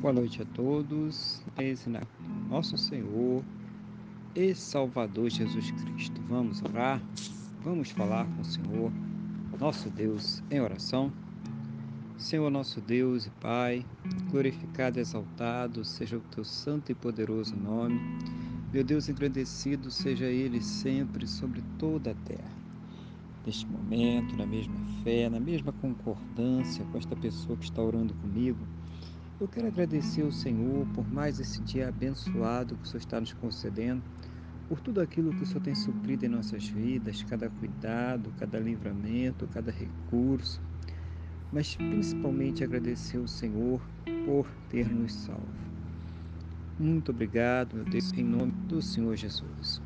Boa noite a todos. Nosso Senhor e Salvador Jesus Cristo. Vamos orar, vamos falar com o Senhor, nosso Deus, em oração. Senhor, nosso Deus e Pai, glorificado e exaltado seja o teu santo e poderoso nome. Meu Deus, engrandecido seja Ele sempre sobre toda a terra. Neste momento, na mesma fé, na mesma concordância com esta pessoa que está orando comigo, eu quero agradecer ao Senhor por mais esse dia abençoado que o Senhor está nos concedendo, por tudo aquilo que o Senhor tem suprido em nossas vidas, cada cuidado, cada livramento, cada recurso, mas principalmente agradecer ao Senhor por ter nos salvo. Muito obrigado, meu Deus, em nome do Senhor Jesus.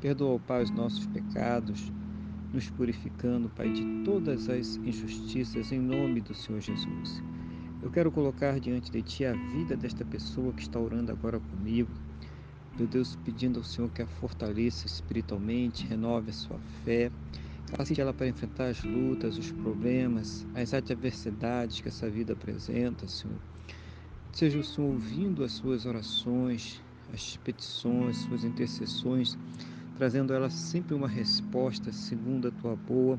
Perdoa, Pai, os nossos pecados, nos purificando, Pai, de todas as injustiças, em nome do Senhor Jesus. Eu quero colocar diante de Ti a vida desta pessoa que está orando agora comigo. Meu Deus, pedindo ao Senhor que a fortaleça espiritualmente, renove a sua fé, capacite ela para enfrentar as lutas, os problemas, as adversidades que essa vida apresenta, Senhor. Seja o Senhor ouvindo as suas orações, as petições, suas intercessões, trazendo ela sempre uma resposta segundo a tua boa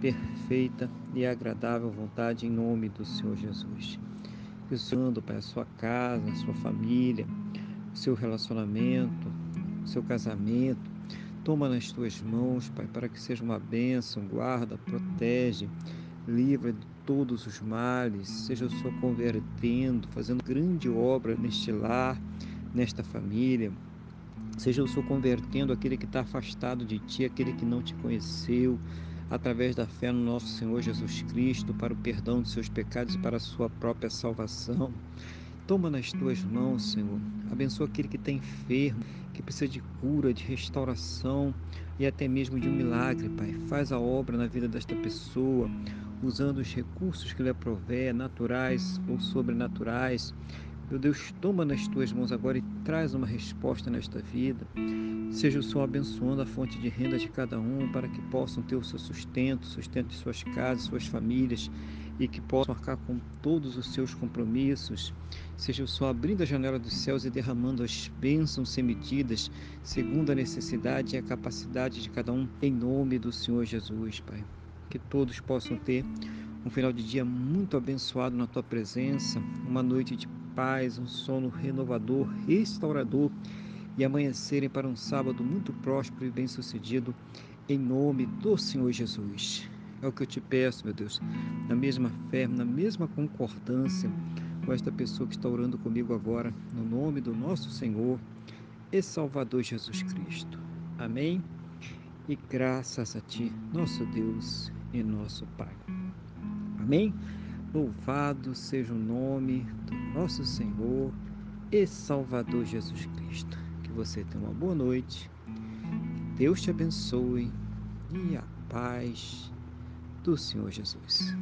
perfeita e agradável vontade em nome do Senhor Jesus. Usando, Pai, a sua casa, a sua família, o seu relacionamento, o seu casamento. Toma nas tuas mãos, Pai, para que seja uma bênção, guarda, protege, livra de todos os males, seja o Senhor convertendo, fazendo grande obra neste lar, nesta família, seja o Senhor convertendo aquele que está afastado de Ti, aquele que não te conheceu, através da fé no nosso Senhor Jesus Cristo, para o perdão de seus pecados e para a sua própria salvação. Toma nas tuas mãos, Senhor. Abençoa aquele que está enfermo, que precisa de cura, de restauração e até mesmo de um milagre, Pai. Faz a obra na vida desta pessoa, usando os recursos que lhe aprover, naturais ou sobrenaturais. Meu Deus, toma nas tuas mãos agora e traz uma resposta nesta vida. Seja o Senhor abençoando a fonte de renda de cada um para que possam ter o seu sustento, sustento de suas casas, suas famílias e que possam marcar com todos os seus compromissos. Seja o Senhor abrindo a janela dos céus e derramando as bênçãos sem medidas, segundo a necessidade e a capacidade de cada um, em nome do Senhor Jesus, Pai. Que todos possam ter um final de dia muito abençoado na tua presença, uma noite de paz, um sono renovador, restaurador e amanhecerem para um sábado muito próspero e bem-sucedido, em nome do Senhor Jesus. É o que eu te peço, meu Deus, na mesma fé, na mesma concordância com esta pessoa que está orando comigo agora, no nome do nosso Senhor e Salvador Jesus Cristo. Amém? E graças a Ti, nosso Deus e nosso Pai. Amém? Louvado seja o nome do nosso Senhor e Salvador Jesus Cristo. Que você tenha uma boa noite, Deus te abençoe e a paz do Senhor Jesus.